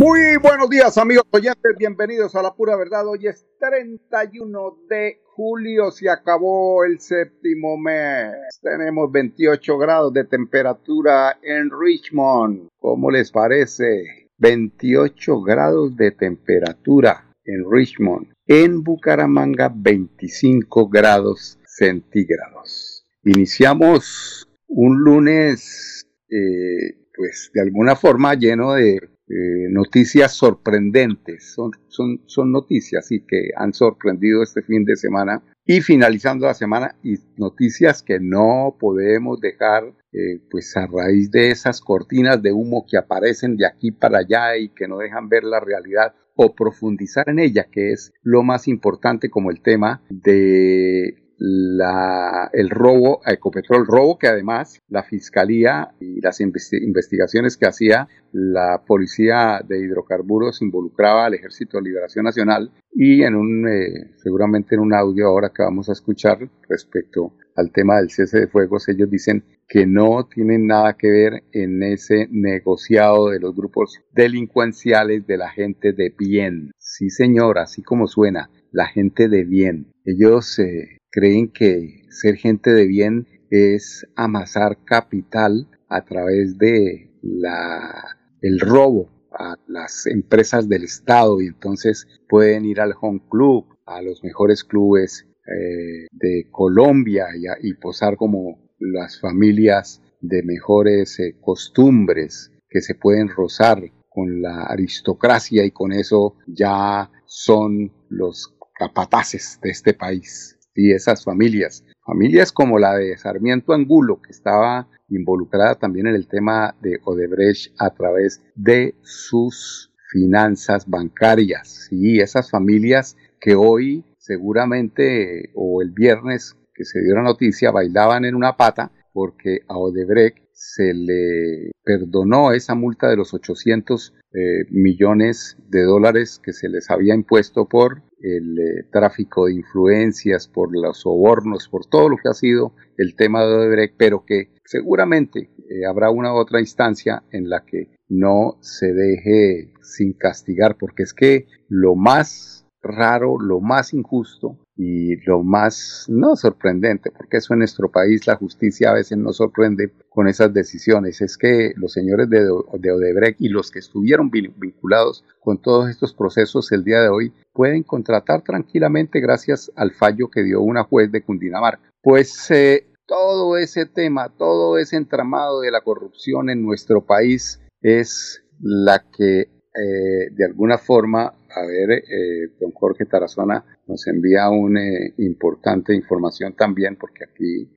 Muy buenos días amigos oyentes, bienvenidos a la pura verdad. Hoy es 31 de julio, se acabó el séptimo mes. Tenemos 28 grados de temperatura en Richmond. ¿Cómo les parece? 28 grados de temperatura en Richmond. En Bucaramanga 25 grados centígrados. Iniciamos un lunes eh, pues de alguna forma lleno de eh, noticias sorprendentes, son, son, son noticias que han sorprendido este fin de semana. Y finalizando la semana y noticias que no podemos dejar eh, pues a raíz de esas cortinas de humo que aparecen de aquí para allá y que no dejan ver la realidad o profundizar en ella, que es lo más importante como el tema de el robo a Ecopetrol, robo que además la Fiscalía y las investigaciones que hacía la Policía de Hidrocarburos involucraba al Ejército de Liberación Nacional y en un, eh, seguramente en un audio ahora que vamos a escuchar respecto al tema del cese de fuegos, ellos dicen que no tienen nada que ver en ese negociado de los grupos delincuenciales de la gente de bien. Sí, señor, así como suena, la gente de bien. Ellos eh, creen que ser gente de bien es amasar capital a través de la, el robo a las empresas del Estado. Y entonces pueden ir al Home Club, a los mejores clubes eh, de Colombia y, posar como las familias de mejores eh, costumbres que se pueden rozar con la aristocracia y con eso ya son los capataces de este país y esas familias. Familias como la de Sarmiento Angulo, que estaba involucrada también en el tema de Odebrecht a través de sus finanzas bancarias. Y esas familias que hoy seguramente o el viernes que se dio la noticia bailaban en una pata porque a Odebrecht se le perdonó esa multa de los 800 eh, millones de dólares que se les había impuesto por el eh, tráfico de influencias, por los sobornos, por todo lo que ha sido el tema de Odebrecht, pero que seguramente eh, habrá una otra instancia en la que no se deje sin castigar, porque es que lo más raro, lo más injusto y lo más no sorprendente, porque eso en nuestro país la justicia a veces no sorprende con esas decisiones, es que los señores de, de Odebrecht y los que estuvieron vinculados con todos estos procesos el día de hoy pueden contratar tranquilamente gracias al fallo que dio una juez de Cundinamarca. Pues eh, todo ese tema, todo ese entramado de la corrupción en nuestro país es la que eh, de alguna forma, a ver, eh, don Jorge Tarazona nos envía una importante información también porque aquí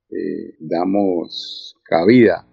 damos cabida.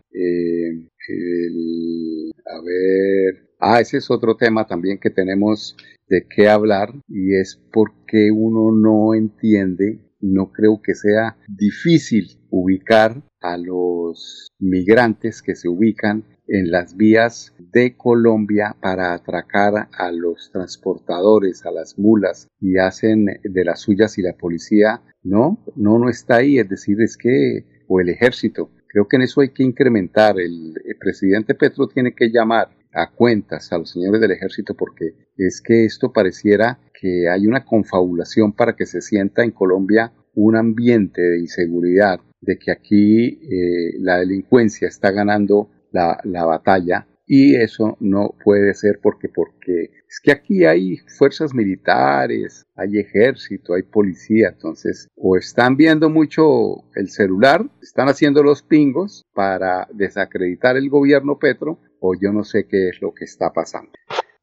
a ver, ah, ese es otro tema también que tenemos de qué hablar y es porque uno no entiende, no creo que sea difícil ubicar a los migrantes que se ubican en las vías de Colombia para atracar a los transportadores, a las mulas y hacen de las suyas y la policía. No, no, no está ahí, es decir, es que, o el ejército, creo que en eso hay que incrementar, el, el presidente Petro tiene que llamar a cuentas a los señores del ejército porque es que esto pareciera que hay una confabulación para que se sienta en Colombia un ambiente de inseguridad, de que aquí eh, la delincuencia está ganando la, la, batalla y eso no puede ser porque porque es que aquí hay fuerzas militares, hay ejército, hay policía, entonces o están viendo mucho el celular, están haciendo los pingos para desacreditar el gobierno Petro o yo no sé qué es lo que está pasando.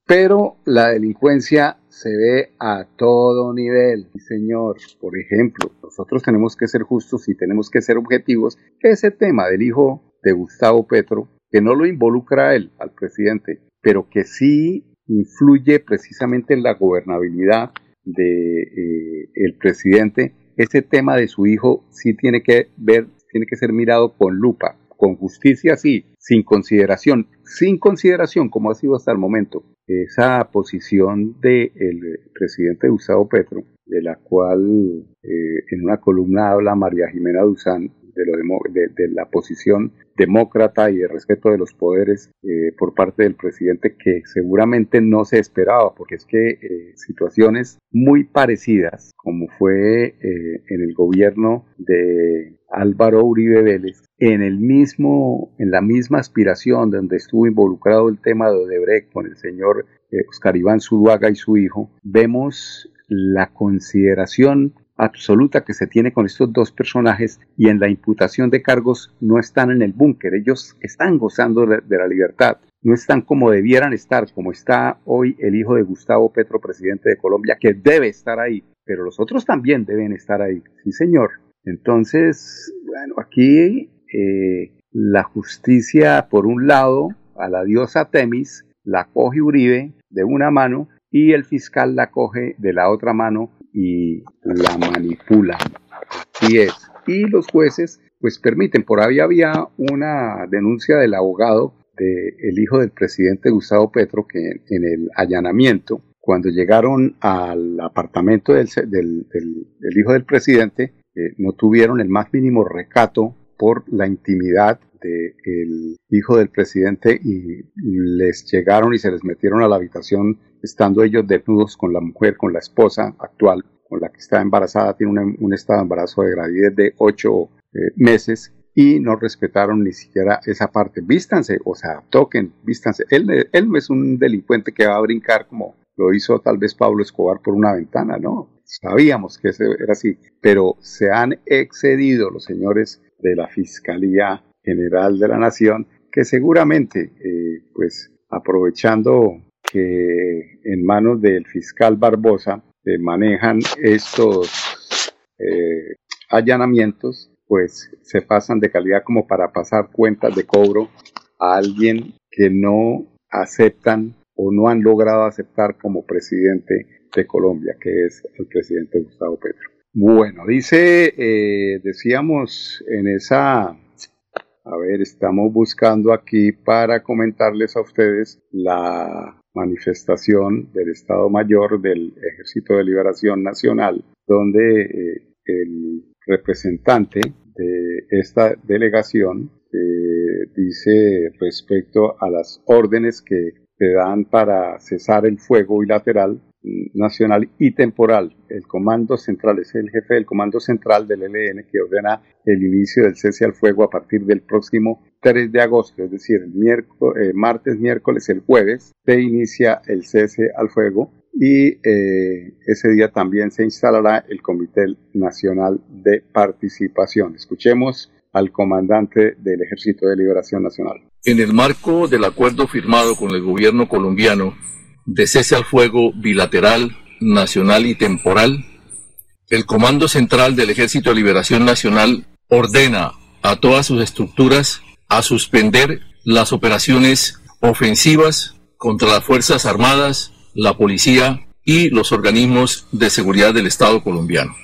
Pero la delincuencia se ve a todo nivel, señor. Por ejemplo, nosotros tenemos que ser justos y tenemos que ser objetivos. Ese tema del hijo de Gustavo Petro, que no lo involucra a él, al presidente, pero que sí influye precisamente en la gobernabilidad de eh, el presidente, ese tema de su hijo sí tiene que ver, tiene que ser mirado con lupa, con justicia sí, sin consideración, sin consideración como ha sido hasta el momento esa posición del presidente Gustavo Petro, de la cual eh, en una columna habla María Jimena Duzán, de, la posición demócrata y de respeto de los poderes eh, por parte del presidente que seguramente no se esperaba, porque es que eh, situaciones muy parecidas, como fue eh, en el gobierno de Álvaro Uribe Vélez, en el mismo, en la misma aspiración donde estuvo involucrado el tema de Odebrecht con el señor Oscar Iván Zuluaga y su hijo, vemos la consideración absoluta que se tiene con estos dos personajes y en la imputación de cargos no están en el búnker, ellos están gozando de, la libertad, no están como debieran estar, como está hoy el hijo de Gustavo Petro, presidente de Colombia, que debe estar ahí, pero los otros también deben estar ahí, sí señor. Entonces, bueno, aquí eh, la justicia, por un lado, a la diosa Temis, la coge Uribe de una mano y el fiscal la coge de la otra mano y la manipulan. Así es. Y los jueces pues permiten, por ahí había una denuncia del abogado del hijo del presidente Gustavo Petro que en el allanamiento, cuando llegaron al apartamento del, hijo del presidente, eh, no tuvieron el más mínimo recato por la intimidad del hijo del presidente y les llegaron y se les metieron a la habitación estando ellos desnudos con la mujer, con la esposa actual, con la que está embarazada, tiene un, estado de embarazo de gravidez de ocho eh, meses y no respetaron ni siquiera esa parte. Vístanse, o sea, toquen, vístanse. Él, él no es un delincuente que va a brincar como lo hizo tal vez Pablo Escobar por una ventana, ¿no? Sabíamos que era así, pero se han excedido los señores de la Fiscalía General de la Nación, que seguramente, eh, pues aprovechando que en manos del fiscal Barbosa se manejan estos eh, allanamientos, pues se pasan de calidad como para pasar cuentas de cobro a alguien que no aceptan o no han logrado aceptar como presidente de Colombia, que es el presidente Gustavo Petro. Bueno, dice, eh, decíamos en esa a ver, estamos buscando aquí para comentarles a ustedes la manifestación del Estado Mayor del Ejército de Liberación Nacional, donde eh, el representante de esta delegación eh, dice respecto a las órdenes que se dan para cesar el fuego bilateral nacional y temporal. El Comando Central es el jefe del Comando Central del ELN que ordena el inicio del cese al fuego a partir del próximo 3 de agosto, es decir, el miércoles, eh, martes, miércoles, el jueves, se inicia el cese al fuego y eh, ese día también se instalará el Comité Nacional de Participación. Escuchemos al comandante del Ejército de Liberación Nacional. En el marco del acuerdo firmado con el gobierno colombiano de cese al fuego bilateral, nacional y temporal, el Comando Central del Ejército de Liberación Nacional ordena a todas sus estructuras a suspender las operaciones ofensivas contra las Fuerzas Armadas, la policía y los organismos de seguridad del Estado colombiano.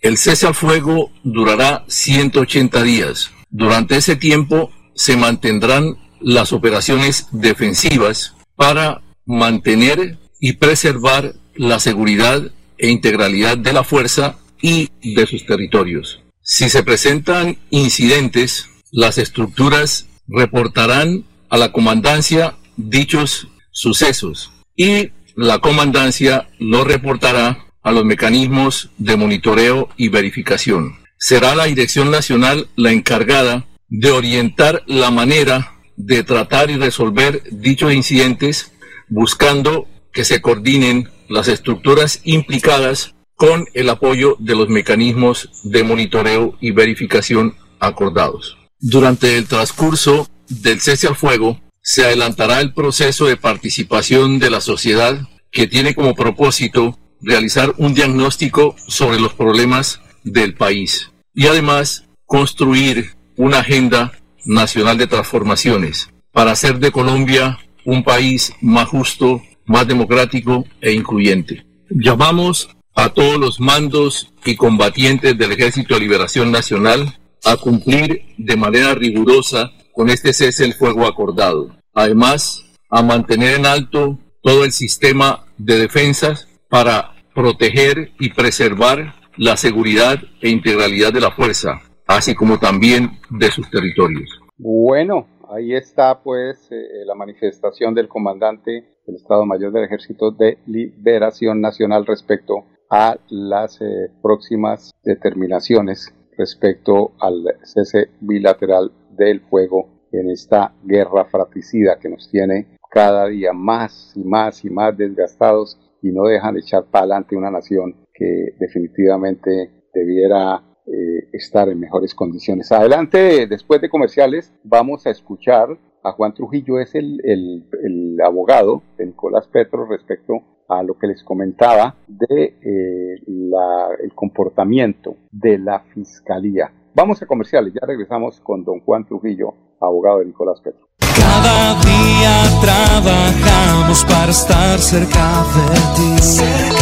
El cese al fuego durará 180 días. Durante ese tiempo se mantendrán las operaciones defensivas para mantener y preservar la seguridad e integralidad de la fuerza y de sus territorios. Si se presentan incidentes, las estructuras reportarán a la comandancia dichos sucesos y la comandancia lo reportará a los mecanismos de monitoreo y verificación. Será la Dirección Nacional la encargada de orientar la manera de tratar y resolver dichos incidentes buscando que se coordinen las estructuras implicadas con el apoyo de los mecanismos de monitoreo y verificación acordados. Durante el transcurso del cese al fuego, se adelantará el proceso de participación de la sociedad que tiene como propósito realizar un diagnóstico sobre los problemas del país y además construir una agenda nacional de transformaciones para hacer de Colombia un país más justo, más democrático e incluyente. Llamamos a todos los mandos y combatientes del Ejército de Liberación Nacional a cumplir de manera rigurosa con este cese el fuego acordado. Además, a mantener en alto todo el sistema de defensas para proteger y preservar la seguridad e integralidad de la fuerza, así como también de sus territorios. Bueno, ahí está pues eh, la manifestación del comandante del Estado Mayor del Ejército de Liberación Nacional respecto a las eh, próximas determinaciones respecto al cese bilateral del fuego en esta guerra fratricida que nos tiene cada día más y más y más desgastados y no dejan de echar para adelante una nación que definitivamente debiera eh, estar en mejores condiciones. Adelante, después de comerciales, vamos a escuchar a Juan Trujillo, es el, el, abogado de Nicolás Petro respecto a lo que les comentaba de eh, el comportamiento de la fiscalía. Vamos a comerciales, ya regresamos con don Juan Trujillo, abogado de Nicolás Petro. Cada día trabajamos para estar cerca de ti.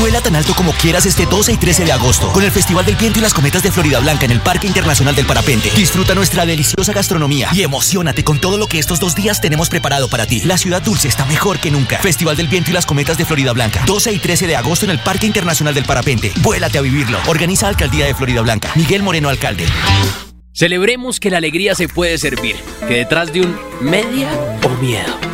Vuela tan alto como quieras este 12 y 13 de agosto con el Festival del Viento y las Cometas de Florida Blanca en el Parque Internacional del Parapente. Disfruta nuestra deliciosa gastronomía y emocionate con todo lo que estos dos días tenemos preparado para ti. La ciudad dulce está mejor que nunca. Festival del Viento y las Cometas de Florida Blanca. 12 y 13 de agosto en el Parque Internacional del Parapente. Vuélate a vivirlo. Organiza Alcaldía de Florida Blanca. Miguel Moreno, alcalde. Celebremos que la alegría se puede servir, que detrás de un media o miedo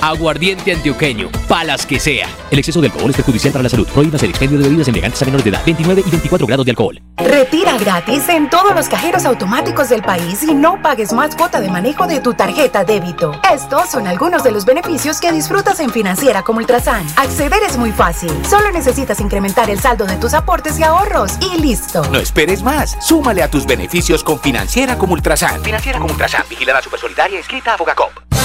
Aguardiente antioqueño, palas que sea. El exceso de alcohol es perjudicial para la salud. Prohíbas el expendio de bebidas elegantes a menores de edad. 29 y 24 grados de alcohol. Retira gratis en todos los cajeros automáticos del país y no pagues más cuota de manejo de tu tarjeta débito. Estos son algunos de los beneficios que disfrutas en Financiera como Ultrasan. Acceder es muy fácil. Solo necesitas incrementar el saldo de tus aportes y ahorros y listo. No esperes más. Súmale a tus beneficios con Financiera como Ultrasan. Financiera como Ultrasan. Vigilada Supersolidaria escrita a Fogacop.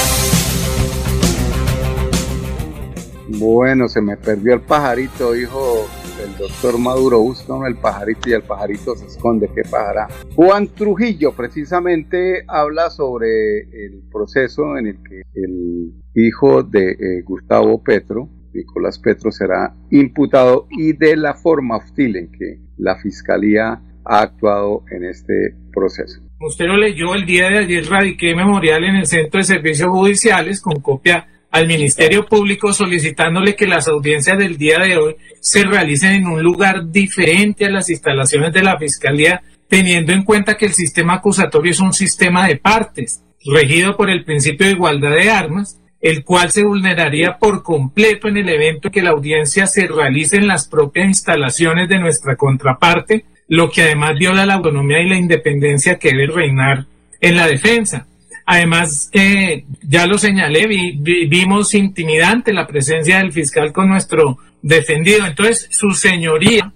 Bueno, se me perdió el pajarito, dijo el doctor Maduro. Busca el pajarito y el pajarito se esconde. ¿Qué pajará? Juan Trujillo precisamente habla sobre el proceso en el que el hijo de eh, Gustavo Petro, Nicolás Petro, será imputado y de la forma hostil en que la fiscalía ha actuado en este proceso. Usted lo leyó el día de ayer, radiqué memorial en el Centro de Servicios Judiciales con copia al Ministerio Público solicitándole que las audiencias del día de hoy se realicen en un lugar diferente a las instalaciones de la Fiscalía, teniendo en cuenta que el sistema acusatorio es un sistema de partes, regido por el principio de igualdad de armas, el cual se vulneraría por completo en el evento que la audiencia se realice en las propias instalaciones de nuestra contraparte, lo que además viola la autonomía y la independencia que debe reinar en la defensa. Además, eh, ya lo señalé, vimos intimidante la presencia del fiscal con nuestro defendido. Entonces, su señoría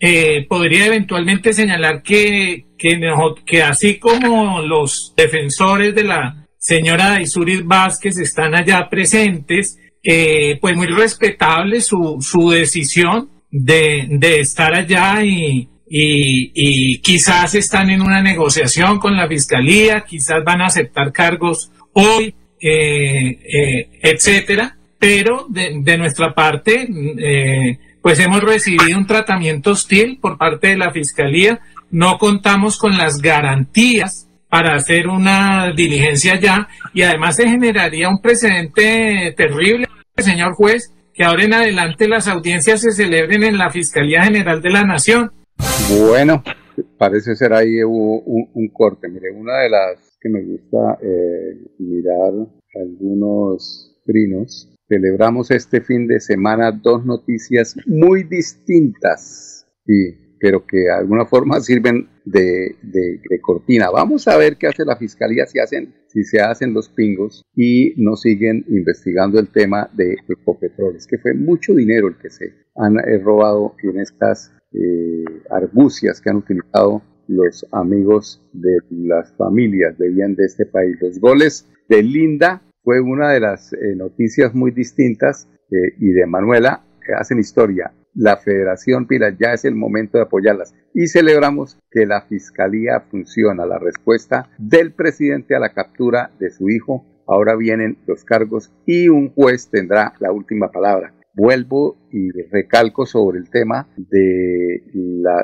eh, podría eventualmente señalar que, que, así como los defensores de la señora Isuris Vázquez están allá presentes, eh, pues muy respetable su, su decisión de, de estar allá y, y, quizás están en una negociación con la fiscalía, quizás van a aceptar cargos hoy, eh, eh, etcétera, pero de, nuestra parte, eh, pues hemos recibido un tratamiento hostil por parte de la fiscalía, no contamos con las garantías para hacer una diligencia ya y además se generaría un precedente terrible, señor juez, que ahora en adelante las audiencias se celebren en la Fiscalía General de la Nación bueno, parece ser ahí un, corte. Mire, una de las que me gusta eh, mirar algunos trinos. Celebramos este fin de semana dos noticias muy distintas pero que de alguna forma sirven de, de, de, cortina. Vamos a ver qué hace la fiscalía si hacen, si se hacen los pingos y no siguen investigando el tema de Ecopetrol. Es que fue mucho dinero el que se han eh, robado en estas eh, argucias que han utilizado los amigos de las familias de bien de este país. Los goles de Linda fue una de las eh, noticias muy distintas eh, y de Manuela hacen historia. La Federación Pila ya es el momento de apoyarlas y celebramos que la Fiscalía funciona. La respuesta del presidente a la captura de su hijo. Ahora vienen los cargos y un juez tendrá la última palabra. Vuelvo y recalco sobre el tema de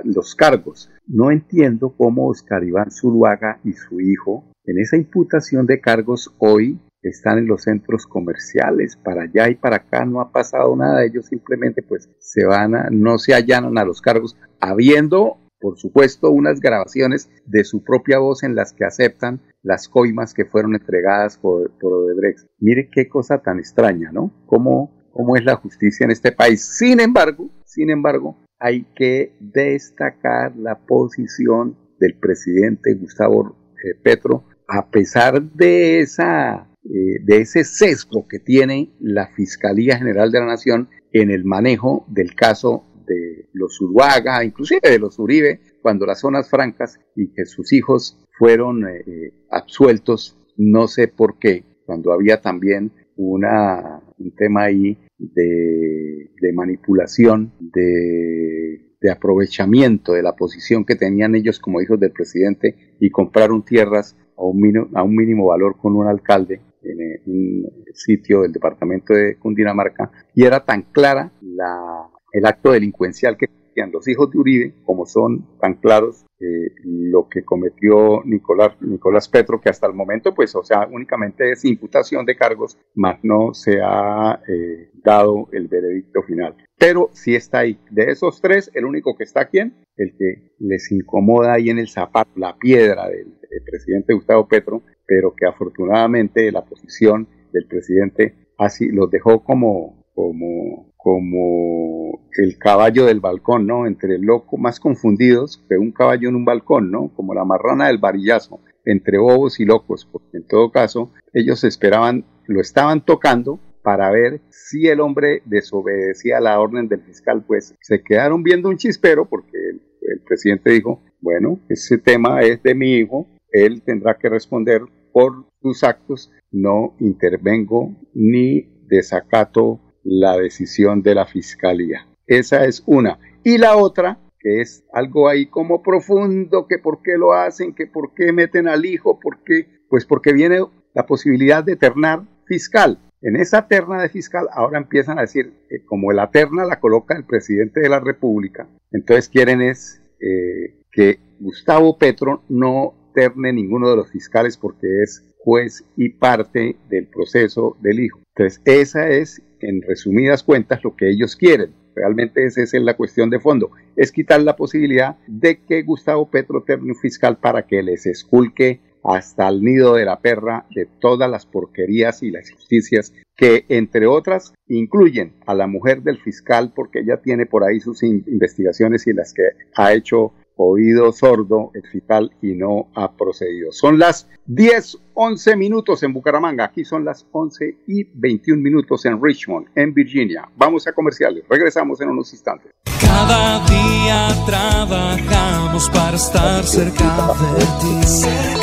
los cargos. No entiendo cómo Oscar Iván Zuluaga y su hijo en esa imputación de cargos hoy están en los centros comerciales, para allá y para acá no ha pasado nada, ellos simplemente pues se van a, no se allanan a los cargos, habiendo por supuesto unas grabaciones de su propia voz en las que aceptan las coimas que fueron entregadas por, por Odebrecht. Mire qué cosa tan extraña, ¿no? Cómo, cómo es la justicia en este país. Sin embargo, sin embargo, hay que destacar la posición del presidente Gustavo eh, Petro, a pesar de esa eh, de ese sesgo que tiene la Fiscalía General de la Nación en el manejo del caso de los Uruaga, inclusive de los Uribe, cuando las zonas francas y que sus hijos fueron eh, absueltos, no sé por qué, cuando había también una, un tema ahí de, manipulación, de, de, aprovechamiento de la posición que tenían ellos como hijos del presidente y compraron tierras a un, mínimo, a un mínimo valor con un alcalde en eh, un sitio del departamento de Cundinamarca. Y era tan clara la, el acto delincuencial que tenían los hijos de Uribe, como son tan claros eh, lo que cometió Nicolás, Nicolás Petro, que hasta el momento, pues, o sea, únicamente es imputación de cargos, más no se ha eh, dado el veredicto final. Pero sí está ahí. De esos tres, el único que está aquí, el que les incomoda ahí en el zapato, la piedra del, del presidente Gustavo Petro, pero que afortunadamente la posición del presidente así los dejó como, como, como el caballo del balcón, ¿no? Entre loco, más confundidos que un caballo en un balcón, ¿no? Como la marrana del varillazo, entre bobos y locos, porque en todo caso ellos esperaban, lo estaban tocando para ver si el hombre desobedecía la orden del fiscal, pues se quedaron viendo un chispero porque el, el presidente dijo, bueno, ese tema es de mi hijo, él tendrá que responder por sus actos, no intervengo ni desacato la decisión de la fiscalía. Esa es una. Y la otra, que es algo ahí como profundo, que por qué lo hacen, que por qué meten al hijo, por qué, pues porque viene la posibilidad de ternar fiscal. En esa terna de fiscal ahora empiezan a decir que como la terna la coloca el presidente de la República, entonces quieren es eh, que Gustavo Petro no terne ninguno de los fiscales porque es juez y parte del proceso del hijo. Entonces, esa es, en resumidas cuentas, lo que ellos quieren. Realmente esa es la cuestión de fondo. Es quitar la posibilidad de que Gustavo Petro un fiscal para que les esculque hasta el nido de la perra de todas las porquerías y las injusticias que, entre otras, incluyen a la mujer del fiscal porque ella tiene por ahí sus investigaciones y las que ha hecho oído sordo el fiscal y no ha procedido. Son las 10, 11 minutos en Bucaramanga, aquí son las 11 y 21 minutos en Richmond, en Virginia. Vamos a comerciales, regresamos en unos instantes. Cada día trabajamos para estar cerca de ti.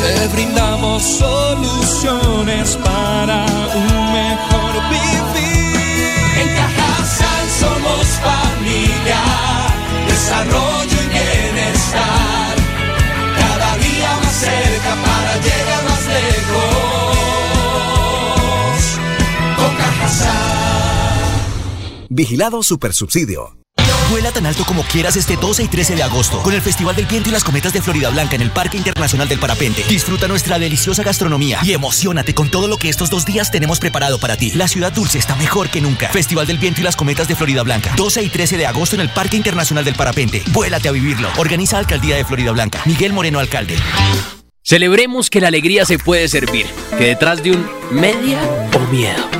Te brindamos soluciones para un mejor vivir. En Cajasal somos familia, Vigilado Supersubsidio. Vuela tan alto como quieras este 12 y 13 de agosto con el Festival del Viento y las Cometas de Florida Blanca en el Parque Internacional del Parapente. Disfruta nuestra deliciosa gastronomía y emocionate con todo lo que estos dos días tenemos preparado para ti. La ciudad dulce está mejor que nunca. Festival del Viento y las Cometas de Florida Blanca. 12 y 13 de agosto en el Parque Internacional del Parapente. Vuélate a vivirlo. Organiza Alcaldía de Florida Blanca. Miguel Moreno, alcalde. Celebremos que la alegría se puede servir, que detrás de un media o miedo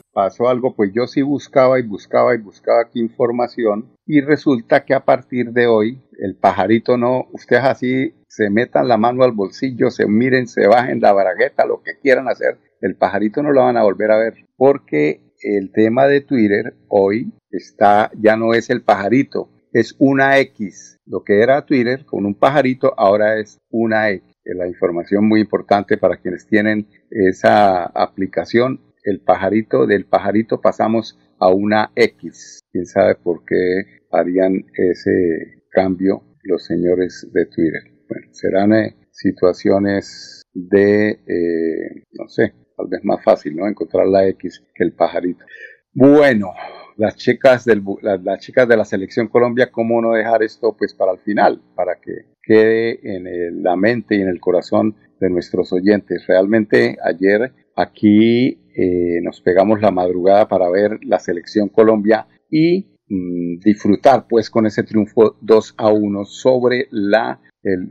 pasó algo, pues yo sí buscaba y buscaba y buscaba aquí información y resulta que a partir de hoy el pajarito no, ustedes así se metan la mano al bolsillo, se miren, se bajen la bragueta, lo que quieran hacer, el pajarito no lo van a volver a ver porque el tema de Twitter hoy está, ya no es el pajarito, es una X. Lo que era Twitter con un pajarito ahora es una X. La información muy importante para quienes tienen esa aplicación el pajarito, del pajarito pasamos a una X. Quién sabe por qué harían ese cambio los señores de Twitter. Bueno, serán eh, situaciones de, eh, no sé, tal vez más fácil, ¿no? Encontrar la X que el pajarito. Bueno, las chicas, del, las, chicas de la selección Colombia, ¿cómo no dejar esto pues para el final? Para que quede en la mente y en el corazón de nuestros oyentes. Realmente ayer aquí eh, nos pegamos la madrugada para ver la selección Colombia y mm, disfrutar pues con ese triunfo 2 a 1 sobre la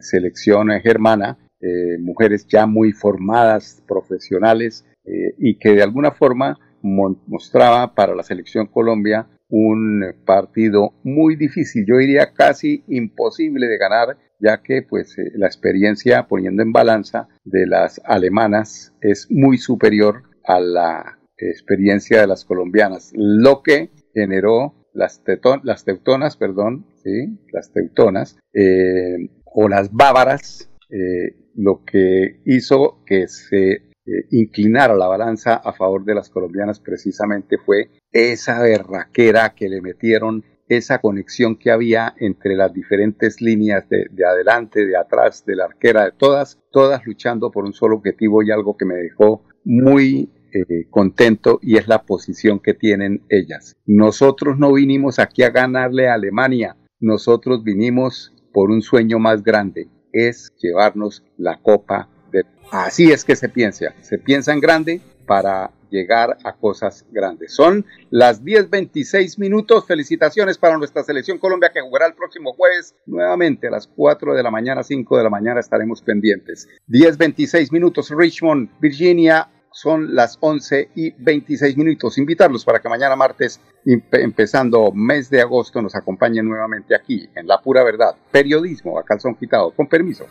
selección germana, eh, mujeres ya muy formadas, profesionales eh, y que de alguna forma mostraba para la selección Colombia un partido muy difícil, yo diría casi imposible de ganar, ya que pues la experiencia poniendo en balanza de las alemanas es muy superior a la experiencia de las colombianas, lo que generó las, las teutonas, perdón, ¿sí? las teutonas, eh, o las bávaras, eh, lo que hizo que se eh, inclinara la balanza a favor de las colombianas precisamente fue esa berraquera que le metieron, esa conexión que había entre las diferentes líneas de, de adelante, de atrás, de la arquera, de todas, todas luchando por un solo objetivo y algo que me dejó muy eh, contento y es la posición que tienen ellas. Nosotros no vinimos aquí a ganarle a Alemania, nosotros vinimos por un sueño más grande, es llevarnos la copa de... Así es que se piensa, se piensa en grande para llegar a cosas grandes. Son las 10.26 minutos. Felicitaciones para nuestra selección Colombia que jugará el próximo jueves nuevamente a las 4 de la mañana, 5 de la mañana estaremos pendientes. 10.26 minutos Richmond, Virginia, son las 11 y 26 minutos. Invitarlos para que mañana martes, empezando mes de agosto, nos acompañen nuevamente aquí en La Pura Verdad. Periodismo a calzón quitado. Con permiso.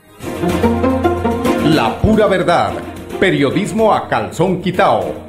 La Pura Verdad. Periodismo a calzón quitado.